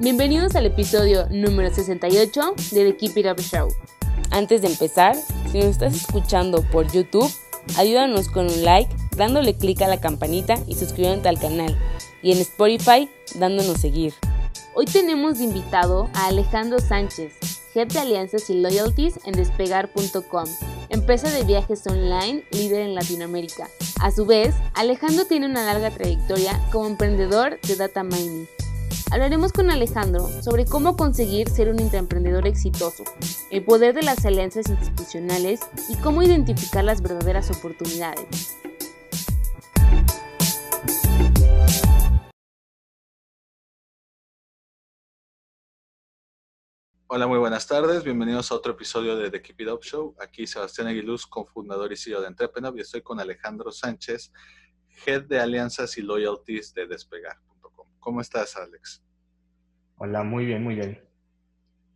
Bienvenidos al episodio número 68 de The Keep It Up Show. Antes de empezar, si nos estás escuchando por YouTube, ayúdanos con un like, dándole clic a la campanita y suscribiéndote al canal. Y en Spotify, dándonos seguir. Hoy tenemos de invitado a Alejandro Sánchez, Head de Alianzas y Loyalties en despegar.com, empresa de viajes online líder en Latinoamérica. A su vez, Alejandro tiene una larga trayectoria como emprendedor de data mining. Hablaremos con Alejandro sobre cómo conseguir ser un intraemprendedor exitoso, el poder de las alianzas institucionales y cómo identificar las verdaderas oportunidades. Hola, muy buenas tardes. Bienvenidos a otro episodio de The Keep It Up Show. Aquí Sebastián Aguiluz, cofundador y CEO de Entrepreneur, y estoy con Alejandro Sánchez, Head de Alianzas y Loyalties de Despegar.com. ¿Cómo estás, Alex? Hola, muy bien, muy bien.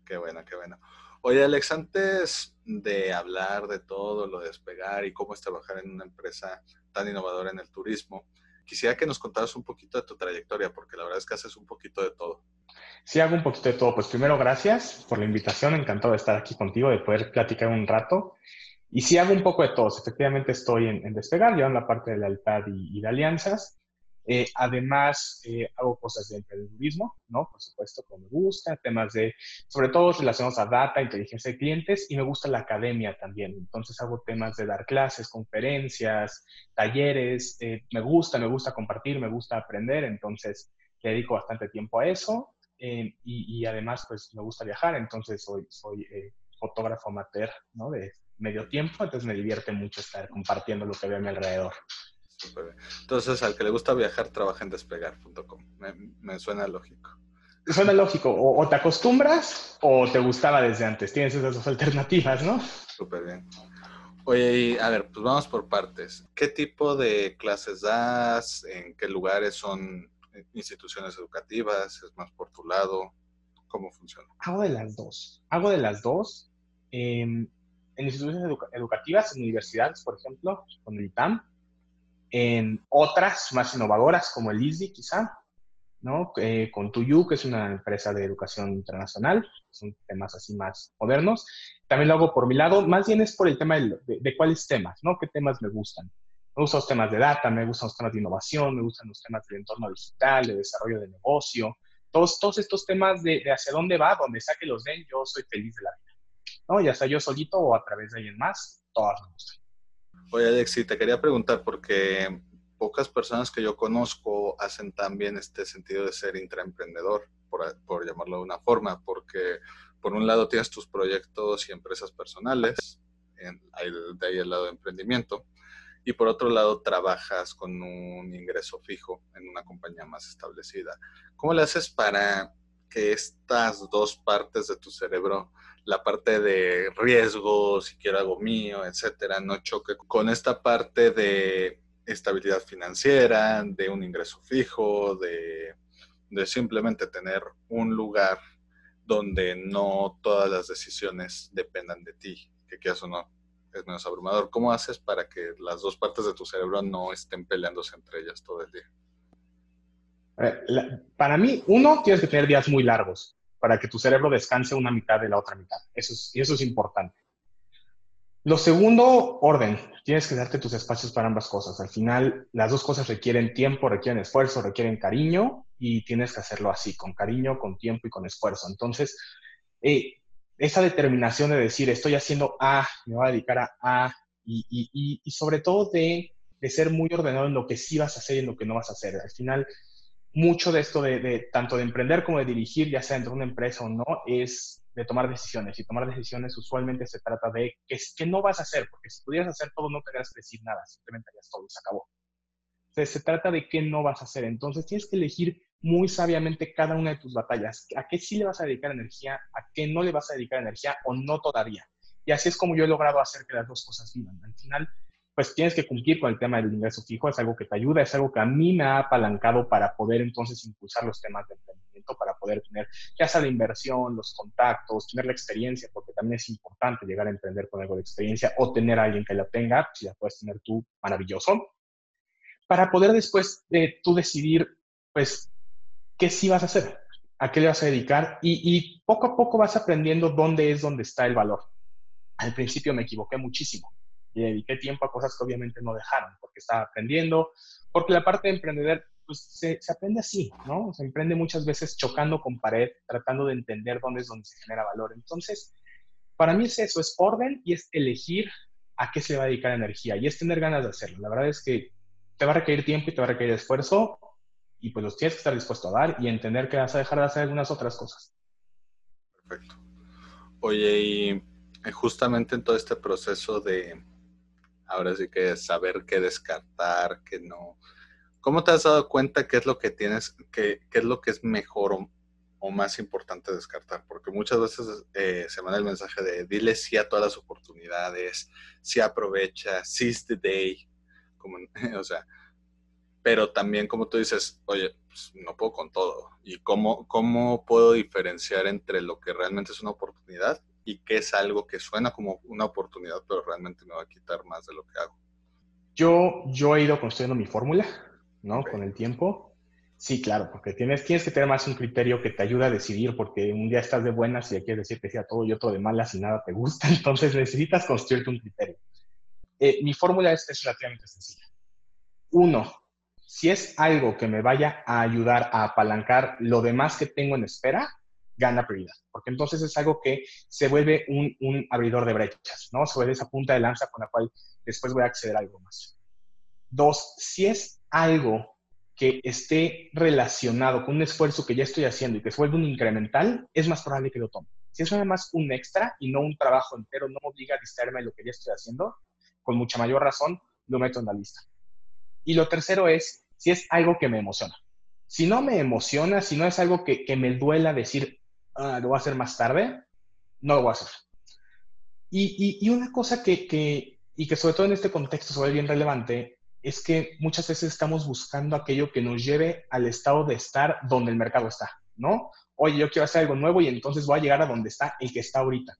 Qué bueno, qué bueno. Oye, Alex, antes de hablar de todo lo de Despegar y cómo es trabajar en una empresa tan innovadora en el turismo, quisiera que nos contaras un poquito de tu trayectoria, porque la verdad es que haces un poquito de todo. Sí, hago un poquito de todo. Pues primero, gracias por la invitación. Encantado de estar aquí contigo, de poder platicar un rato. Y sí hago un poco de todo. Efectivamente estoy en, Despegar, yo en la parte de lealtad y, y de alianzas. Eh, además, eh, hago cosas de emprendedurismo, ¿no? Por supuesto, como me gusta, temas de, sobre todo relacionados a data, inteligencia de clientes, y me gusta la academia también. Entonces hago temas de dar clases, conferencias, talleres, eh, me gusta, me gusta compartir, me gusta aprender, entonces le dedico bastante tiempo a eso. y, y, además, pues me gusta viajar, entonces soy, soy fotógrafo amateur, ¿no? De medio tiempo, entonces me divierte mucho estar compartiendo lo que veo a mi alrededor. Entonces, al que le gusta viajar, trabaja en despegar.com. Me, suena lógico. Suena lógico. O, te acostumbras o te gustaba desde antes. Tienes esas dos alternativas, ¿no? Súper bien. Oye, a ver, pues vamos por partes. ¿Qué tipo de clases das? ¿En qué lugares son instituciones educativas? ¿Es más por tu lado? ¿Cómo funciona? Hago de las dos. Hago de las dos. Em, en instituciones educativas, en universidades, por ejemplo, con el ITAM, en otras más innovadoras como el ISDI quizá, ¿no? Eh, con Tuyu, que es una empresa de educación internacional, son temas así más modernos. También lo hago por mi lado, más bien es por el tema de, de, cuáles temas, ¿no? ¿Qué temas me gustan? Me gustan los temas de data, me gustan los temas de innovación, me gustan los temas del entorno digital, de desarrollo de negocio, todos, todos estos temas de, de hacia dónde va, donde sea que los den, yo soy feliz de la vida, ¿no? Ya sea yo solito o a través de alguien más, todas me gustan. Oye, Alexi, te quería preguntar porque pocas personas que yo conozco hacen también este sentido de ser intraemprendedor, por, por llamarlo de una forma, porque por un lado tienes tus proyectos y empresas personales, de ahí el lado de emprendimiento, y por otro lado trabajas con un ingreso fijo en una compañía más establecida. ¿Cómo le haces para que estas dos partes de tu cerebro la parte de riesgo, si quiero algo mío, etcétera, no choque con esta parte de estabilidad financiera, de un ingreso fijo, de, simplemente tener un lugar donde no todas las decisiones dependan de ti, que quieras o no, es menos abrumador. ¿Cómo haces para que las dos partes de tu cerebro no estén peleándose entre ellas todo el día? Para mí, uno, tienes que tener días muy largos para que tu cerebro descanse una mitad de la otra mitad. Eso es, y eso es importante. Lo segundo, orden. Tienes que darte tus espacios para ambas cosas. Al final, las dos cosas requieren tiempo, requieren esfuerzo, requieren cariño y tienes que hacerlo así, con cariño, con tiempo y con esfuerzo. Entonces, eh, esa determinación de decir, estoy haciendo A, me voy a dedicar a A y, y, y sobre todo de, de, ser muy ordenado en lo que sí vas a hacer y en lo que no vas a hacer. Al final, mucho de esto de, tanto de emprender como de dirigir, ya sea dentro de una empresa o no, es de tomar decisiones. Y tomar decisiones usualmente se trata de qué, qué no vas a hacer, porque si pudieras hacer todo no tendrías que decir nada, simplemente harías todo y se acabó. Entonces se trata de qué no vas a hacer. Entonces tienes que elegir muy sabiamente cada una de tus batallas. ¿A qué sí le vas a dedicar energía? ¿A qué no le vas a dedicar energía o no todavía? Y así es como yo he logrado hacer que las dos cosas vivan. Al final, pues tienes que cumplir con el tema del ingreso fijo, es algo que te ayuda, es algo que a mí me ha apalancado para poder entonces impulsar los temas de emprendimiento, para poder tener ya sea la inversión, los contactos, tener la experiencia, porque también es importante llegar a emprender con algo de experiencia o tener a alguien que la tenga, si la puedes tener tú, maravilloso, para poder después eh, tú decidir, pues, qué sí vas a hacer, a qué le vas a dedicar y, y poco a poco vas aprendiendo dónde es donde está el valor. Al principio me equivoqué muchísimo y dediqué tiempo a cosas que obviamente no dejaron, porque estaba aprendiendo, porque la parte de emprender, pues se, se, aprende así, ¿no? Se emprende muchas veces chocando con pared, tratando de entender dónde es donde se genera valor. Entonces, para mí es eso, es orden y es elegir a qué se va a dedicar energía y es tener ganas de hacerlo. La verdad es que te va a requerir tiempo y te va a requerir esfuerzo y pues los tienes que estar dispuesto a dar y entender que vas a dejar de hacer algunas otras cosas. Perfecto. Oye, y eh, justamente en todo este proceso de, ahora sí que saber qué descartar, qué no. ¿Cómo te has dado cuenta qué es lo que tienes, qué, qué es lo que es mejor o, más importante descartar? Porque muchas veces eh, se manda el mensaje de dile sí a todas las oportunidades, sí aprovecha, seize the day, como, o sea, pero también como tú dices, oye, pues no puedo con todo. ¿Y cómo, cómo puedo diferenciar entre lo que realmente es una oportunidad y qué es algo que suena como una oportunidad, pero realmente me va a quitar más de lo que hago? Yo, yo he ido construyendo mi fórmula, ¿no? Okay. Con el tiempo. Sí, claro, porque tienes, tienes que tener más un criterio que te ayuda a decidir, porque un día estás de buenas y quieres decir que sea todo y otro de malas y nada te gusta, entonces necesitas construirte un criterio. Eh, mi fórmula es, es relativamente sencilla. Uno, si es algo que me vaya a ayudar a apalancar lo demás que tengo en espera, gana prioridad, porque entonces es algo que se vuelve un, un, abridor de brechas, ¿no? Se vuelve esa punta de lanza con la cual después voy a acceder a algo más. Dos, si es algo que esté relacionado con un esfuerzo que ya estoy haciendo y que se vuelve un incremental, es más probable que lo tome. Si es nada más un extra y no un trabajo entero, no me obliga a distraerme de lo que ya estoy haciendo, con mucha mayor razón lo meto en la lista. Y lo tercero es si es algo que me emociona. Si no me emociona, si no es algo que, que me duela decir, ah, lo voy a hacer más tarde, no lo voy a hacer. Y, y, y una cosa que, que, y que sobre todo en este contexto se ve bien relevante, es que muchas veces estamos buscando aquello que nos lleve al estado de estar donde el mercado está, ¿no? Oye, yo quiero hacer algo nuevo y entonces voy a llegar a donde está el que está ahorita.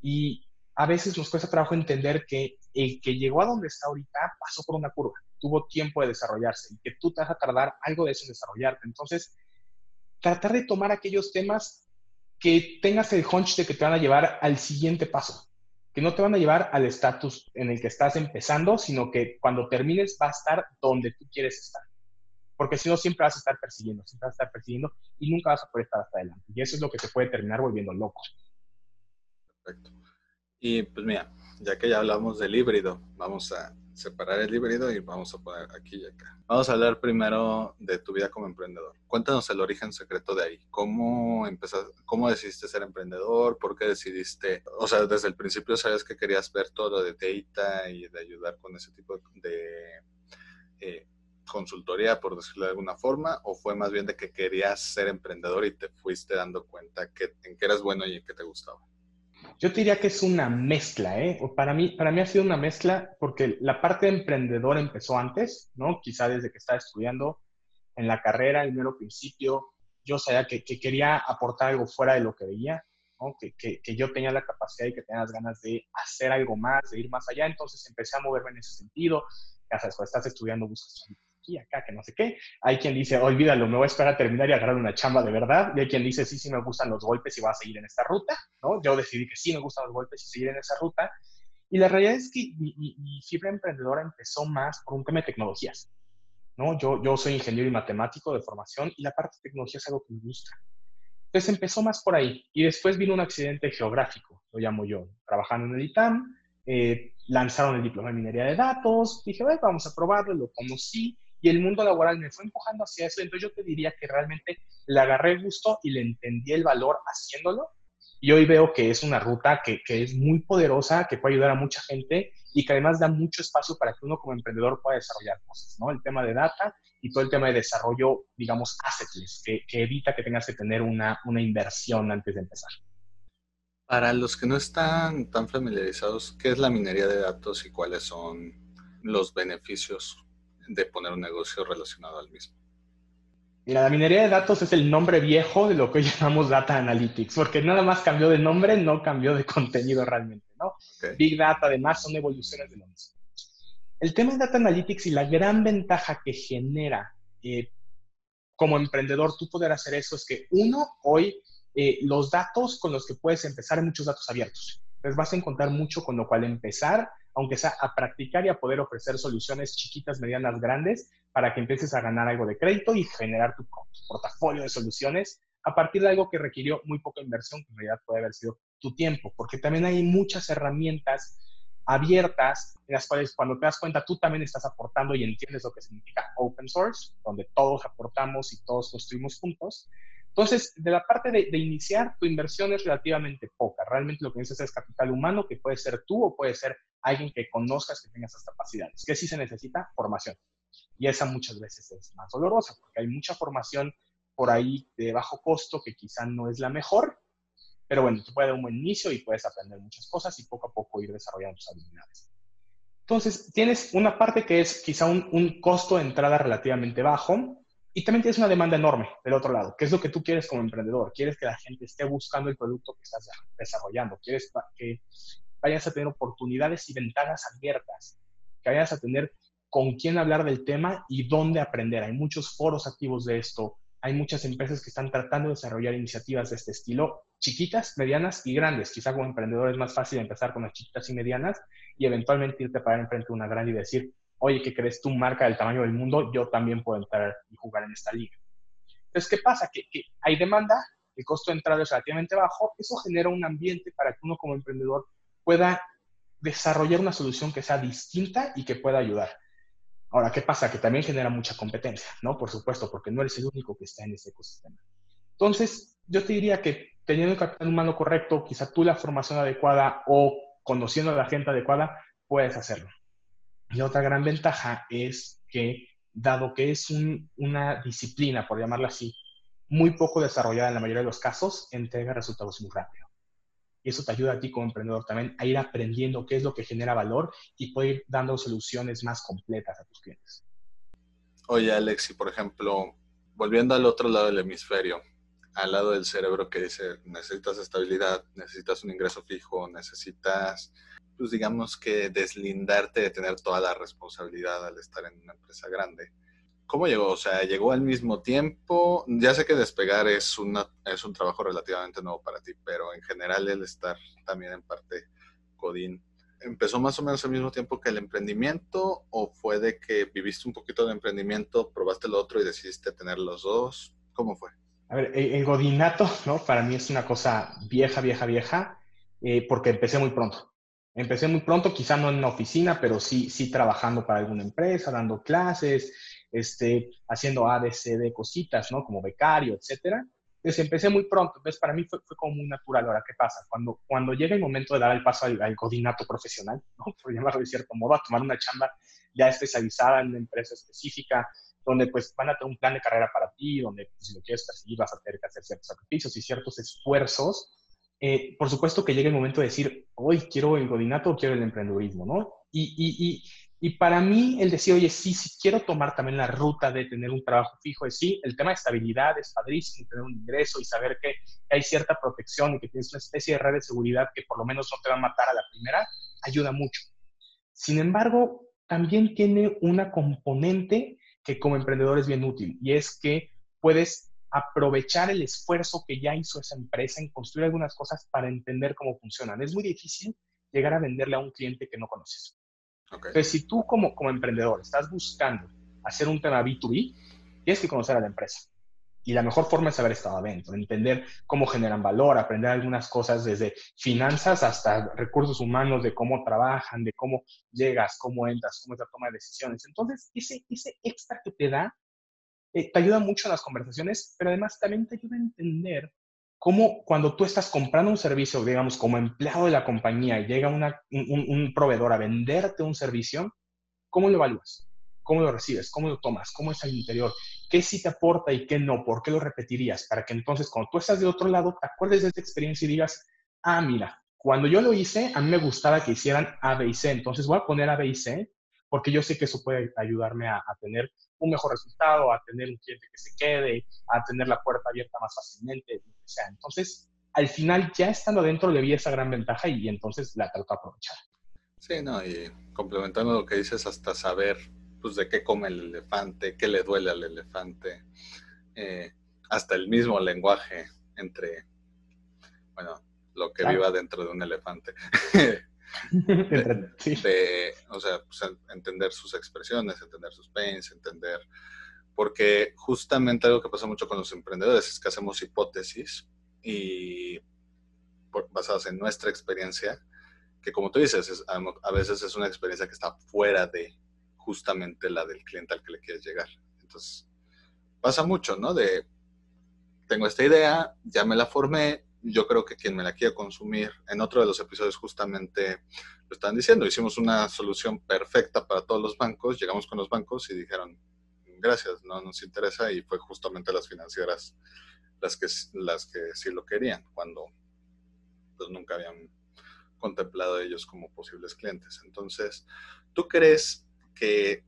Y a veces nos cuesta trabajo entender que el que llegó a donde está ahorita pasó por una curva, tuvo tiempo de desarrollarse y que tú te vas a tardar algo de eso en desarrollarte. Entonces, tratar de tomar aquellos temas que tengas el hunch de que te van a llevar al siguiente paso, que no te van a llevar al estatus en el que estás empezando, sino que cuando termines va a estar donde tú quieres estar. Porque si no, siempre vas a estar persiguiendo, siempre vas a estar persiguiendo y nunca vas a poder estar hasta adelante. Y eso es lo que te puede terminar volviendo loco. Perfecto. Y pues mira, ya que ya hablamos del híbrido, vamos a separar el híbrido y vamos a poner aquí y acá. Vamos a hablar primero de tu vida como emprendedor. Cuéntanos el origen secreto de ahí. ¿Cómo empezaste, cómo decidiste ser emprendedor? ¿Por qué decidiste? O sea, desde el principio sabías que querías ver todo lo de data y de ayudar con ese tipo de eh, consultoría, por decirlo de alguna forma, o fue más bien de que querías ser emprendedor y te fuiste dando cuenta que, en qué eras bueno y en qué te gustaba? Yo te diría que es una mezcla, ¿eh? Para mí, para mí ha sido una mezcla porque la parte de emprendedor empezó antes, ¿no? Quizá desde que estaba estudiando en la carrera, el mero principio, yo sabía que, que quería aportar algo fuera de lo que veía, ¿no? Que, que, que, yo tenía la capacidad y que tenía las ganas de hacer algo más, de ir más allá, entonces empecé a moverme en ese sentido. Ya sabes, cuando estás estudiando, buscas aquí, acá, que no sé qué. Hay quien dice, olvídalo, me voy a esperar a terminar y agarrar una chamba de verdad. Y hay quien dice, sí, sí me gustan los golpes y voy a seguir en esta ruta, ¿no? Yo decidí que sí me gustan los golpes y seguir en esa ruta. Y la realidad es que mi, mi, mi fibra emprendedora empezó más por un tema de tecnologías, ¿no? Yo, yo soy ingeniero y matemático de formación y la parte de tecnología es algo que me gusta. Entonces empezó más por ahí. Y después vino un accidente geográfico, lo llamo yo, trabajando en el ITAM. Eh, lanzaron el diploma de minería de datos. Dije, vamos a probarlo, lo conocí y el mundo laboral me fue empujando hacia eso. Entonces yo te diría que realmente le agarré el gusto y le entendí el valor haciéndolo. Y hoy veo que es una ruta que, que, es muy poderosa, que puede ayudar a mucha gente y que además da mucho espacio para que uno como emprendedor pueda desarrollar cosas, ¿no? El tema de data y todo el tema de desarrollo, digamos, assetless, que, que evita que tengas que tener una, una inversión antes de empezar. Para los que no están tan familiarizados, ¿qué es la minería de datos y cuáles son los beneficios de poner un negocio relacionado al mismo? Mira, la minería de datos es el nombre viejo de lo que hoy llamamos Data Analytics, porque nada más cambió de nombre, no cambió de contenido realmente, ¿no? Big Data, además, son evoluciones de lo mismo. El tema de Data Analytics y la gran ventaja que genera eh, como emprendedor tú poder hacer eso es que, uno, hoy eh, los datos con los que puedes empezar, hay muchos datos abiertos. Entonces vas a encontrar mucho con lo cual empezar, aunque sea a practicar y a poder ofrecer soluciones chiquitas, medianas, grandes, para que empieces a ganar algo de crédito y generar tu, portafolio de soluciones a partir de algo que requirió muy poca inversión, que en realidad puede haber sido tu tiempo, porque también hay muchas herramientas abiertas en las cuales cuando te das cuenta tú también estás aportando y entiendes lo que significa open source, donde todos aportamos y todos construimos juntos. Entonces, de la parte de, iniciar, tu inversión es relativamente poca. Realmente lo que necesitas es capital humano, que puede ser tú o puede ser alguien que conozcas que tenga esas capacidades. ¿Qué sí se necesita? Formación. Y esa muchas veces es más dolorosa, porque hay mucha formación por ahí de bajo costo que quizá no es la mejor, pero bueno, te puede dar un buen inicio y puedes aprender muchas cosas y poco a poco ir desarrollando tus habilidades. Entonces, tienes una parte que es quizá un, un costo de entrada relativamente bajo y también tienes una demanda enorme del otro lado. ¿Qué es lo que tú quieres como emprendedor? Quieres que la gente esté buscando el producto que estás desarrollando. Quieres que vayas a tener oportunidades y ventanas abiertas, que vayas a tener con quién hablar del tema y dónde aprender. Hay muchos foros activos de esto, hay muchas empresas que están tratando de desarrollar iniciativas de este estilo, chiquitas, medianas y grandes. Quizá como emprendedor es más fácil empezar con las chiquitas y medianas y eventualmente irte para enfrente de una grande y decir, oye, ¿qué crees tú, marca del tamaño del mundo? Yo también puedo entrar y jugar en esta liga. Entonces, ¿qué pasa? Que, hay demanda, el costo de entrada es relativamente bajo, eso genera un ambiente para que uno como emprendedor pueda desarrollar una solución que sea distinta y que pueda ayudar. Ahora, ¿qué pasa? Que también genera mucha competencia, ¿no? Por supuesto, porque no eres el único que está en ese ecosistema. Entonces, yo te diría que teniendo el capital humano correcto, quizá tú la formación adecuada o conociendo a la gente adecuada, puedes hacerlo. Y otra gran ventaja es que, dado que es una disciplina, por llamarla así, muy poco desarrollada en la mayoría de los casos, entrega resultados muy rápido. Y eso te ayuda a ti como emprendedor también a ir aprendiendo qué es lo que genera valor y poder ir dando soluciones más completas a tus clientes. Oye, Alexi, por ejemplo, volviendo al otro lado del hemisferio, al lado del cerebro que dice, necesitas estabilidad, necesitas un ingreso fijo, necesitas, pues digamos que deslindarte de tener toda la responsabilidad al estar en una empresa grande ¿Cómo llegó? O sea, llegó al mismo tiempo. Ya sé que despegar es, una, es un trabajo relativamente nuevo para ti, pero en general el estar también en parte Codín, ¿empezó más o menos al mismo tiempo que el emprendimiento o fue de que viviste un poquito de emprendimiento, probaste lo otro y decidiste tener los dos? ¿Cómo fue? A ver, el godinato, ¿no? Para mí es una cosa vieja, vieja, vieja, eh, porque empecé muy pronto. Empecé muy pronto, quizá no en una oficina, pero sí, sí trabajando para alguna empresa, dando clases, este, haciendo ABCD cositas, ¿no? Como becario, etcétera. Entonces empecé muy pronto, entonces para mí fue, fue, como muy natural. Ahora, ¿qué pasa? Cuando, cuando llega el momento de dar el paso al, al coordinato profesional, ¿no? por llamarlo de cierto modo, a tomar una chamba ya especializada en una empresa específica, donde pues van a tener un plan de carrera para ti, donde pues, si lo quieres perseguir vas a tener que hacer ciertos sacrificios y ciertos esfuerzos. Eh, por supuesto que llega el momento de decir, hoy quiero el godinato o quiero el emprendedurismo, ¿no? Y, y, y, y para mí, el decir, oye, sí, sí, quiero tomar también la ruta de tener un trabajo fijo, es sí, el tema de estabilidad es padrísimo, tener un ingreso y saber que hay cierta protección y que tienes una especie de red de seguridad que por lo menos no te va a matar a la primera, ayuda mucho. Sin embargo, también tiene una componente que como emprendedor es bien útil y es que puedes aprovechar el esfuerzo que ya hizo esa empresa en construir algunas cosas para entender cómo funcionan. Es muy difícil llegar a venderle a un cliente que no conoces. Entonces, si tú como, como emprendedor estás buscando hacer un tema B2B, tienes que conocer a la empresa. Y la mejor forma es haber estado adentro, entender cómo generan valor, aprender algunas cosas desde finanzas hasta recursos humanos, de cómo trabajan, de cómo llegas, cómo entras, cómo es la toma de decisiones. Entonces, ese, ese extra que te da, eh, te ayuda mucho en las conversaciones, pero además también te ayuda a entender cómo cuando tú estás comprando un servicio, digamos, como empleado de la compañía llega un, un, proveedor a venderte un servicio, ¿cómo lo evalúas? ¿Cómo lo recibes? ¿Cómo lo tomas? ¿Cómo es al interior? ¿Qué sí te aporta y qué no? ¿Por qué lo repetirías? Para que entonces cuando tú estás de otro lado, te acuerdes de esta experiencia y digas, ah, mira, cuando yo lo hice, a mí me gustaba que hicieran A, B y C. Entonces voy a poner A, B y C porque yo sé que eso puede ayudarme a, tener un mejor resultado, a tener un cliente que se quede, a tener la puerta abierta más fácilmente, lo que sea. Entonces, al final, ya estando adentro, le vi esa gran ventaja y, entonces la trato de aprovechar. Sí, no, y complementando lo que dices, hasta saber pues, de qué come el elefante, qué le duele al elefante, eh, hasta el mismo lenguaje entre, bueno, lo que viva dentro de un elefante. de, o sea, pues, entender sus expresiones, entender sus pains, entender, porque justamente algo que pasa mucho con los emprendedores es que hacemos hipótesis y basadas en nuestra experiencia, que como tú dices, a, veces es una experiencia que está fuera de justamente la del cliente al que le quieres llegar. Entonces, pasa mucho, ¿no? De, tengo esta idea, ya me la formé, yo creo que quien me la quiera consumir, en otro de los episodios justamente lo están diciendo, hicimos una solución perfecta para todos los bancos, llegamos con los bancos y dijeron, gracias, no nos interesa y fue justamente las financieras las que, las que sí lo querían, cuando pues nunca habían contemplado ellos como posibles clientes. Entonces, ¿tú crees que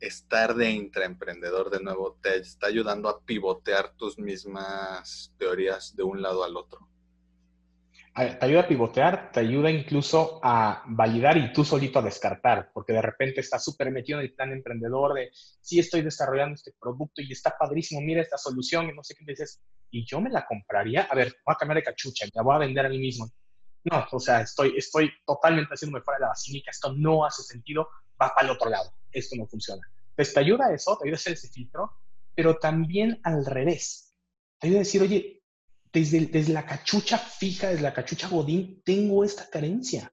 estar de intraemprendedor de nuevo te está ayudando a pivotear tus mismas teorías de un lado al otro? Te ayuda a pivotear, te ayuda incluso a validar y tú solito a descartar, porque de repente estás súper metido en el plan emprendedor de, sí estoy desarrollando este producto y está padrísimo, mira esta solución y no sé qué, dices, ¿y yo me la compraría? A ver, voy a cambiar de cachucha, la voy a vender a mí mismo. No, o sea, estoy, estoy totalmente haciéndome fuera de la basílica, esto no hace sentido, va para el otro lado, esto no funciona. Pues te ayuda a eso, te ayuda a hacer ese filtro, pero también al revés. Te ayuda a decir, oye, desde, la cachucha fija, desde la cachucha Godín, tengo esta carencia.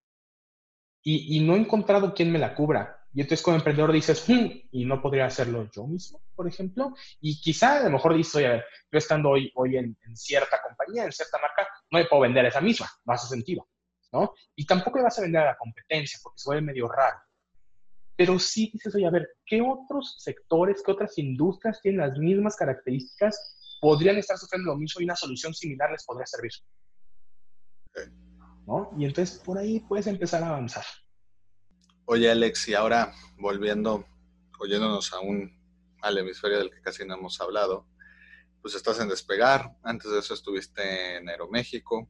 Y, no he encontrado quién me la cubra. Y entonces como emprendedor dices, hmm", y no podría hacerlo yo mismo, por ejemplo. Y quizá a lo mejor dices, oye, yo estando hoy, hoy en, cierta compañía, en cierta marca, no me puedo vender esa misma, no hace sentido, ¿no? Y tampoco le vas a vender a la competencia, porque se vuelve medio raro. Pero sí dices, oye, a ver, ¿qué otros sectores, qué otras industrias tienen las mismas características podrían estar sufriendo lo mismo y una solución similar les podría servir. ¿No? Y entonces por ahí puedes empezar a avanzar. Oye, Alex, y ahora volviendo, oyéndonos aún al hemisferio del que casi no hemos hablado, pues estás en Despegar, antes de eso estuviste en Aeroméxico.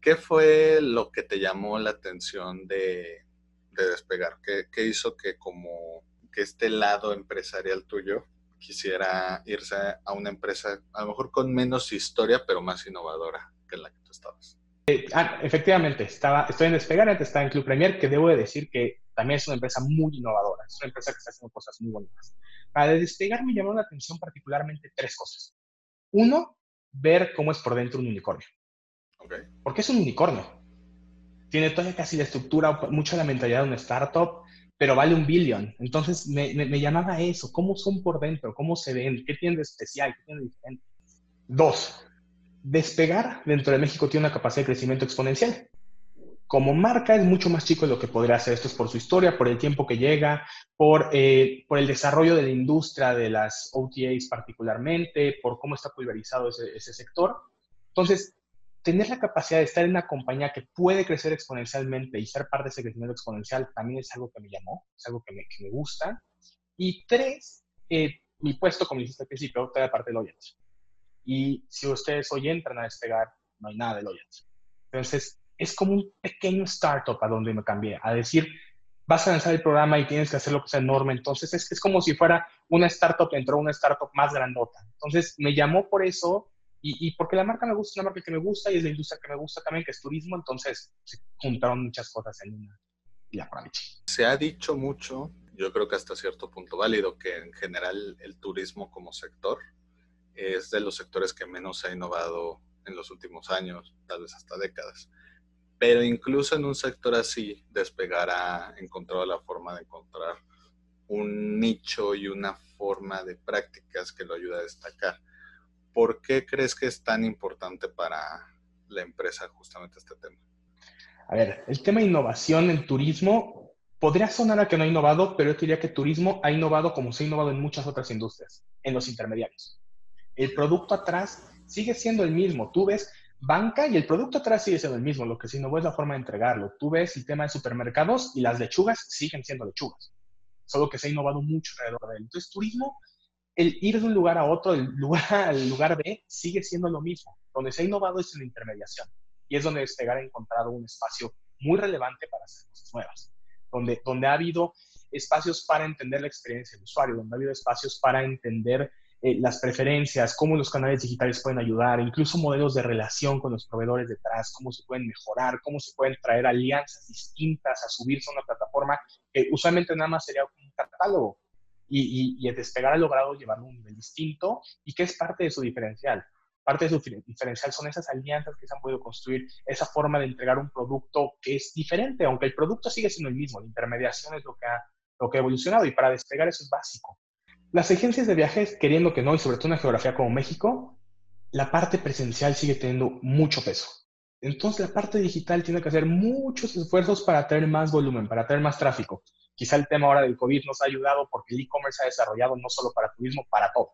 ¿Qué fue lo que te llamó la atención de, Despegar? ¿Qué, ¿Qué, hizo que como que este lado empresarial tuyo quisiera irse a una empresa a lo mejor con menos historia, pero más innovadora que en la que tú estabas. Eh, ah, efectivamente, estaba, estoy en Despegar, antes estaba en Club Premier, que debo de decir que también es una empresa muy innovadora, es una empresa que está haciendo cosas muy bonitas. Para Despegar me llamó la atención particularmente tres cosas. Uno, ver cómo es por dentro un unicornio. Okay. Porque es un unicornio. Tiene toda casi la estructura, mucho la mentalidad de una startup, pero vale un billón. Entonces me, me, llamaba eso, cómo son por dentro, cómo se ven, qué tienen de especial, qué tienen de diferente. Dos, despegar dentro de México tiene una capacidad de crecimiento exponencial. Como marca es mucho más chico de lo que podría hacer. Esto es por su historia, por el tiempo que llega, por, eh, por el desarrollo de la industria de las OTAs particularmente, por cómo está pulverizado ese, ese sector. Entonces, tener la capacidad de estar en una compañía que puede crecer exponencialmente y ser parte de ese crecimiento exponencial también es algo que me llamó, es algo que me, que me gusta. Y tres, eh, mi puesto, como dijiste al principio, de parte de Loyalty. Y si ustedes hoy entran a despegar, no hay nada de Loyalty. Entonces, es como un pequeño startup a donde me cambié, a decir, vas a lanzar el programa y tienes que hacer lo que sea enorme. Entonces, es, es como si fuera una startup dentro de una startup más grandota. Entonces, me llamó por eso y, porque la marca me gusta, es una marca que me gusta y es la industria que me gusta también, que es turismo, entonces se juntaron muchas cosas en una y la aproveché. Se ha dicho mucho, yo creo que hasta cierto punto válido, que en general el turismo como sector es de los sectores que menos se ha innovado en los últimos años, tal vez hasta décadas. Pero incluso en un sector así, despegar ha encontrado la forma de encontrar un nicho y una forma de prácticas que lo ayuda a destacar. ¿Por qué crees que es tan importante para, la empresa justamente este tema? A ver, el tema de innovación en turismo podría sonar a que no ha innovado, pero yo diría que turismo ha innovado como se ha innovado en muchas otras industrias, en los intermediarios. El producto atrás sigue siendo el mismo. Tú ves banca y el producto atrás sigue siendo el mismo. Lo que se innovó es la forma de entregarlo. Tú ves el tema de supermercados y las lechugas siguen siendo lechugas. Solo que se ha innovado mucho alrededor de él. Entonces, turismo, el ir de un lugar a otro, el lugar al lugar B, sigue siendo lo mismo. Donde se ha innovado es en la intermediación. Y es donde Despegar ha encontrado un espacio muy relevante para hacer cosas nuevas. Donde, donde ha habido espacios para entender la experiencia del usuario, donde ha habido espacios para entender eh, las preferencias, cómo los canales digitales pueden ayudar, incluso modelos de relación con los proveedores detrás, cómo se pueden mejorar, cómo se pueden traer alianzas distintas a subirse a una plataforma que usualmente nada más sería un catálogo. Y, y, y Despegar ha logrado llevarlo a un nivel distinto y que es parte de su diferencial. Parte de su diferencial son esas alianzas que se han podido construir, esa forma de entregar un producto que es diferente, aunque el producto sigue siendo el mismo, la intermediación es lo que ha, lo que ha evolucionado y para despegar eso es básico. Las agencias de viajes, queriendo que no, y sobre todo una geografía como México, la parte presencial sigue teniendo mucho peso. Entonces la parte digital tiene que hacer muchos esfuerzos para tener más volumen, para tener más tráfico. Quizá el tema ahora del COVID nos ha ayudado porque el e-commerce ha desarrollado no solo para turismo, para todo.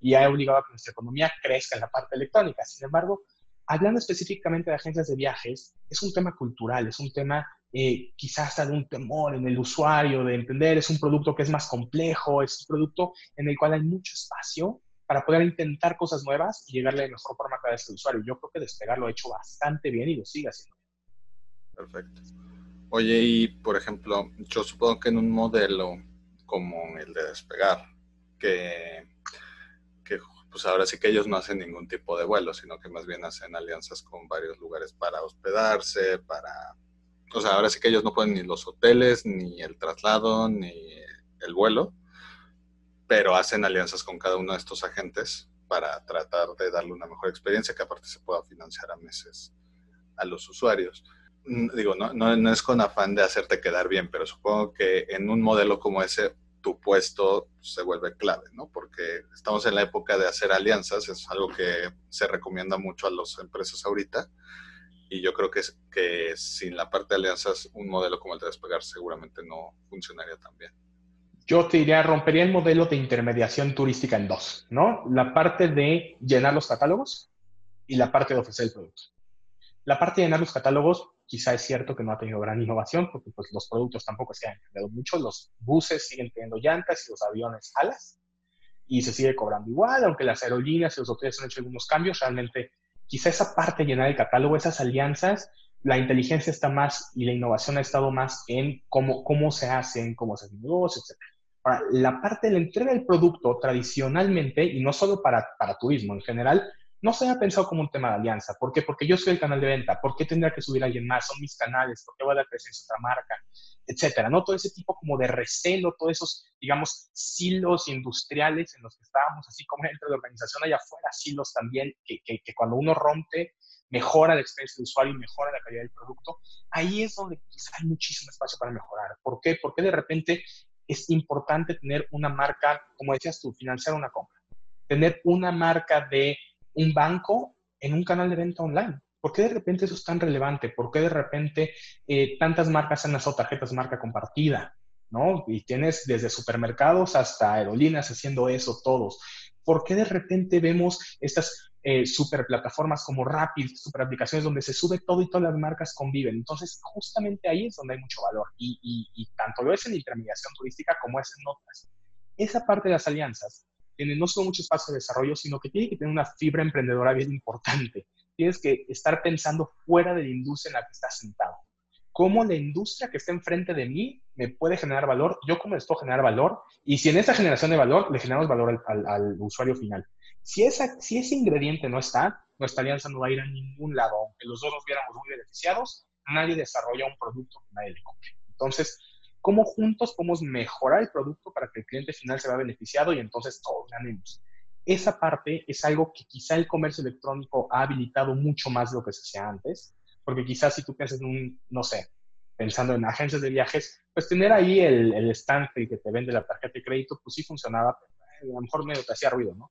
Y ha obligado a que nuestra economía crezca en la parte electrónica. Sin embargo, hablando específicamente de agencias de viajes, es un tema cultural, es un tema eh, quizás algún temor en el usuario de entender, es un producto que es más complejo, es un producto en el cual hay mucho espacio para poder intentar cosas nuevas y llegarle de mejor forma a cada al usuario. Yo creo que Despegar lo ha hecho bastante bien y lo sigue haciendo. Perfecto. Oye, y por ejemplo, yo supongo que en un modelo como el de Despegar, que, que pues ahora sí que ellos no hacen ningún tipo de vuelo, sino que más bien hacen alianzas con varios lugares para hospedarse, para o sea, ahora sí que ellos no pueden ni los hoteles, ni el traslado, ni el vuelo, pero hacen alianzas con cada uno de estos agentes para tratar de darle una mejor experiencia que aparte se pueda financiar a meses a los usuarios. Mm, digo, no, no, es con afán de hacerte quedar bien, pero supongo que en un modelo como ese tu puesto se vuelve clave, ¿no? Porque estamos en la época de hacer alianzas, es algo que se recomienda mucho a las empresas ahorita y yo creo que, que sin la parte de alianzas, un modelo como el de despegar seguramente no funcionaría tan bien. Yo te diría, rompería el modelo de intermediación turística en dos, ¿no? La parte de llenar los catálogos y la parte de ofrecer el producto. La parte de llenar los catálogos, quizá es cierto que no ha tenido gran innovación, porque pues, los productos tampoco se han cambiado mucho. Los buses siguen teniendo llantas y los aviones alas, y se sigue cobrando igual, aunque las aerolíneas y los hoteles han hecho algunos cambios, realmente quizá esa parte llenar el catálogo, esas alianzas, la inteligencia está más y la innovación ha estado más en cómo, cómo se hacen, cómo se hacen negocios, etc. Ahora, la parte de la entrega del producto tradicionalmente, y no solo para, para turismo en general, no se ha pensado como un tema de alianza. ¿Por qué? Porque yo soy el canal de venta. ¿Por qué tendría que subir alguien más? Son mis canales. ¿Por qué voy a dar presencia a otra marca? Etcétera. ¿No? Todo ese tipo como de recelo, todos esos, digamos, silos industriales en los que estábamos, así como dentro de la organización, allá afuera, silos también, que, que, que cuando uno rompe, mejora la experiencia del usuario y mejora la calidad del producto. Ahí es donde quizá hay muchísimo espacio para mejorar. ¿Por qué? Porque de repente es importante tener una marca, como decías tú, financiar una compra. Tener una marca de un banco en un canal de venta online. ¿Por qué de repente eso es tan relevante? ¿Por qué de repente eh, tantas marcas han lanzado tarjetas marca compartida? ¿no? Y tienes desde supermercados hasta aerolíneas haciendo eso todos. ¿Por qué de repente vemos estas eh, super plataformas como Rapid, super aplicaciones donde se sube todo y todas las marcas conviven? Entonces, justamente ahí es donde hay mucho valor y, y tanto lo es en intermediación turística como es en otras. Esa parte de las alianzas tiene no solo mucho espacio de desarrollo, sino que tiene que tener una fibra emprendedora bien importante. Tienes que estar pensando fuera de la industria en la que estás sentado. ¿Cómo la industria que está enfrente de mí me puede generar valor? Yo cómo les puedo generar valor. Y si en esa generación de valor le generamos valor al, usuario final. Si, esa, si ese ingrediente no está, nuestra alianza no va a ir a ningún lado. Aunque los dos nos viéramos muy beneficiados, nadie desarrolla un producto que nadie le compre. Entonces, cómo juntos podemos mejorar el producto para que el cliente final se vea beneficiado y entonces todos ganemos. Esa parte es algo que quizá el comercio electrónico ha habilitado mucho más de lo que se hacía antes, porque quizás si tú piensas en un, no sé, pensando en agencias de viajes, pues tener ahí el, el stand que te vende la tarjeta de crédito, pues sí funcionaba, pero a lo mejor medio te hacía ruido, ¿no?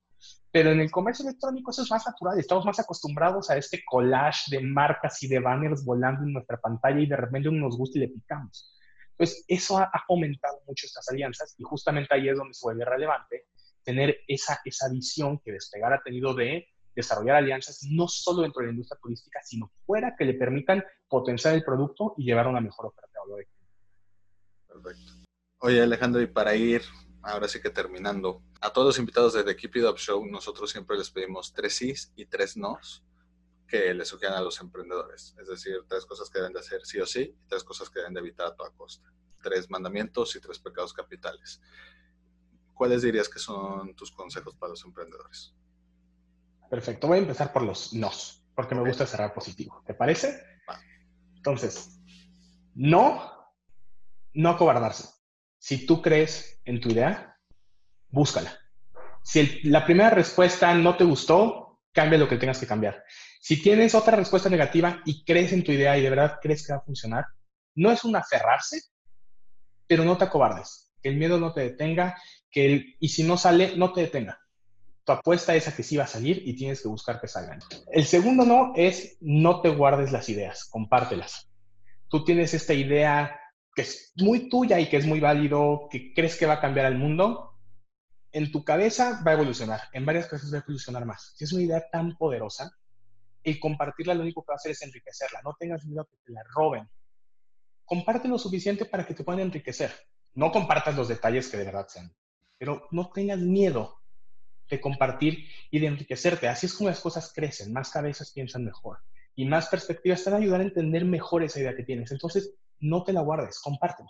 Pero en el comercio electrónico eso es más natural, estamos más acostumbrados a este collage de marcas y de banners volando en nuestra pantalla y de repente nos gusta y le picamos. Pues eso ha, aumentado mucho estas alianzas y justamente ahí es donde se vuelve relevante tener esa, esa visión que Despegar ha tenido de desarrollar alianzas no solo dentro de la industria turística, sino fuera que le permitan potenciar el producto y llevar una mejor oferta de valor. Perfecto. Oye Alejandro, y para ir ahora sí que terminando, a todos los invitados de The Keep It Up Show, nosotros siempre les pedimos tres sís y tres nos que les sugieran a los emprendedores. Es decir, tres cosas que deben de hacer sí o sí y tres cosas que deben de evitar a toda costa. Tres mandamientos y tres pecados capitales. ¿Cuáles dirías que son tus consejos para los emprendedores? Perfecto, voy a empezar por los nos, porque me gusta cerrar positivo. ¿Te parece? Entonces, no, no acobardarse. Si tú crees en tu idea, búscala. Si la primera respuesta no te gustó, cambia lo que tengas que cambiar. Si tienes otra respuesta negativa y crees en tu idea y de verdad crees que va a funcionar, no es un aferrarse, pero no te acobardes. Que el miedo no te detenga, que el, y si no sale, no te detenga. Tu apuesta es a que sí va a salir y tienes que buscar que salgan. El segundo no es no te guardes las ideas, compártelas. Tú tienes esta idea que es muy tuya y que es muy válido, que crees que va a cambiar el mundo, en tu cabeza va a evolucionar, en varias cosas va a evolucionar más. Si es una idea tan poderosa, el compartirla lo único que va a hacer es enriquecerla. No tengas miedo a que te la roben. Comparte lo suficiente para que te puedan enriquecer. No compartas los detalles que de verdad sean, pero no tengas miedo de compartir y de enriquecerte. Así es como las cosas crecen, más cabezas piensan mejor y más perspectivas te van a ayudar a entender mejor esa idea que tienes. Entonces, no te la guardes, compártela.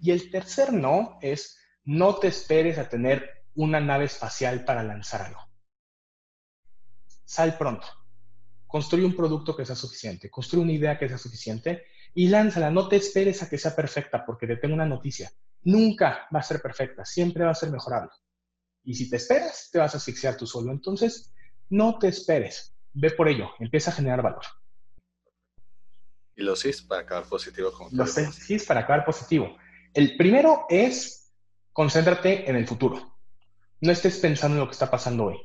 Y el tercer no es no te esperes a tener una nave espacial para lanzar algo. Sal pronto. Construye un producto que sea suficiente, construye una idea que sea suficiente y lánzala. No te esperes a que sea perfecta porque te tengo una noticia. Nunca va a ser perfecta, siempre va a ser mejorable. Y si te esperas, te vas a asfixiar tú solo. Entonces, no te esperes. Ve por ello, empieza a generar valor. Y los CIS para acabar positivo. Como los CIS para acabar positivo. El primero es concéntrate en el futuro. No estés pensando en lo que está pasando hoy.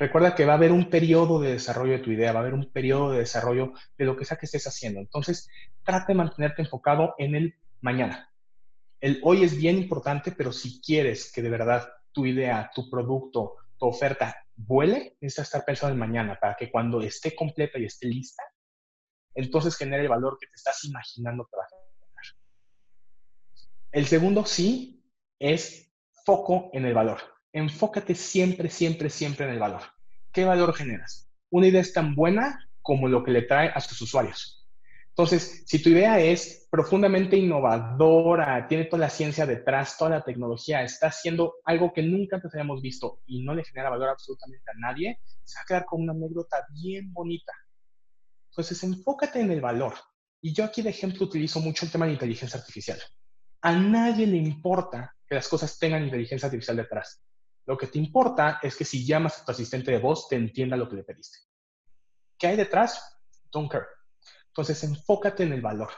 Recuerda que va a haber un periodo de desarrollo de tu idea, va a haber un periodo de desarrollo de lo que sea que estés haciendo. Entonces, trata de mantenerte enfocado en el mañana. El hoy es bien importante, pero si quieres que de verdad tu idea, tu producto, tu oferta vuele, necesitas estar pensando en mañana para que cuando esté completa y esté lista, entonces genere el valor que te estás imaginando que va a generar. El segundo sí es foco en el valor. Enfócate siempre, siempre, siempre en el valor. ¿Qué valor generas? Una idea es tan buena como lo que le trae a sus usuarios. Entonces, si tu idea es profundamente innovadora, tiene toda la ciencia detrás, toda la tecnología, está haciendo algo que nunca antes habíamos visto y no le genera valor absolutamente a nadie, se va a quedar con una anécdota bien bonita. Entonces, enfócate en el valor. Y yo aquí de ejemplo utilizo mucho el tema de inteligencia artificial. A nadie le importa que las cosas tengan inteligencia artificial detrás. Lo que te importa es que si llamas a tu asistente de voz, te entienda lo que le pediste. ¿Qué hay detrás? Don't care. Entonces, enfócate en el valor.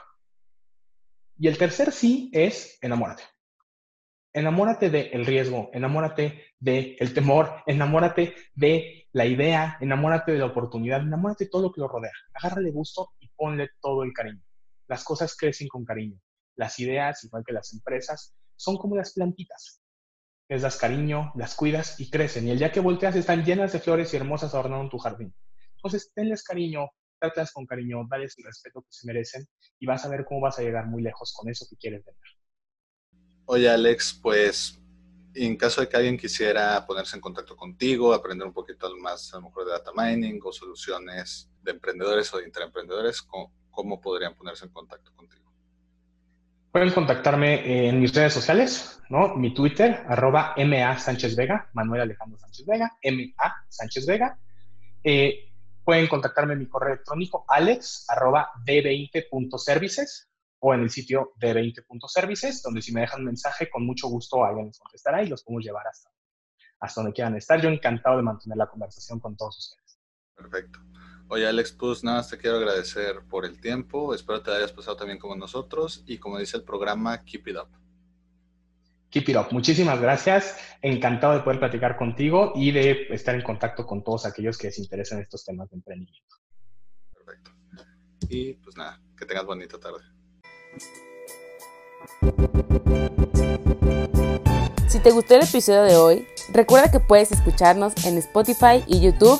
Y el tercer sí es enamórate. Enamórate del riesgo, enamórate del el temor, enamórate de la idea, enamórate de la oportunidad, enamórate de todo lo que lo rodea. Agárrale gusto y ponle todo el cariño. Las cosas crecen con cariño. Las ideas, igual que las empresas, son como las plantitas. Les das cariño, las cuidas y crecen. Y el día que volteas están llenas de flores y hermosas adornando tu jardín. Entonces, tenles cariño, trátalas con cariño, dales el respeto que se merecen y vas a ver cómo vas a llegar muy lejos con eso que quieres vender. Oye, Alex, pues en caso de que alguien quisiera ponerse en contacto contigo, aprender un poquito más a lo mejor de data mining o soluciones de emprendedores o de intraemprendedores, ¿cómo, cómo podrían ponerse en contacto contigo? Pueden contactarme en mis redes sociales, ¿no? Mi Twitter, arroba MA Sánchez Vega, Manuel Alejandro Sánchez Vega, MA Sánchez Vega. Eh, pueden contactarme en mi correo electrónico alex arroba d20.services o en el sitio d20.services, donde si me dejan un mensaje, con mucho gusto alguien les contestará y los podemos llevar hasta, hasta donde quieran estar. Yo encantado de mantener la conversación con todos ustedes. Perfecto. Oye, Alex, pues nada más te quiero agradecer por el tiempo. Espero te hayas pasado también como nosotros y como dice el programa, keep it up. Keep it up. Muchísimas gracias. Encantado de poder platicar contigo y de estar en contacto con todos aquellos que les interesan estos temas de emprendimiento. Perfecto. Y pues nada, que tengas bonita tarde. Si te gustó el episodio de hoy, recuerda que puedes escucharnos en Spotify y YouTube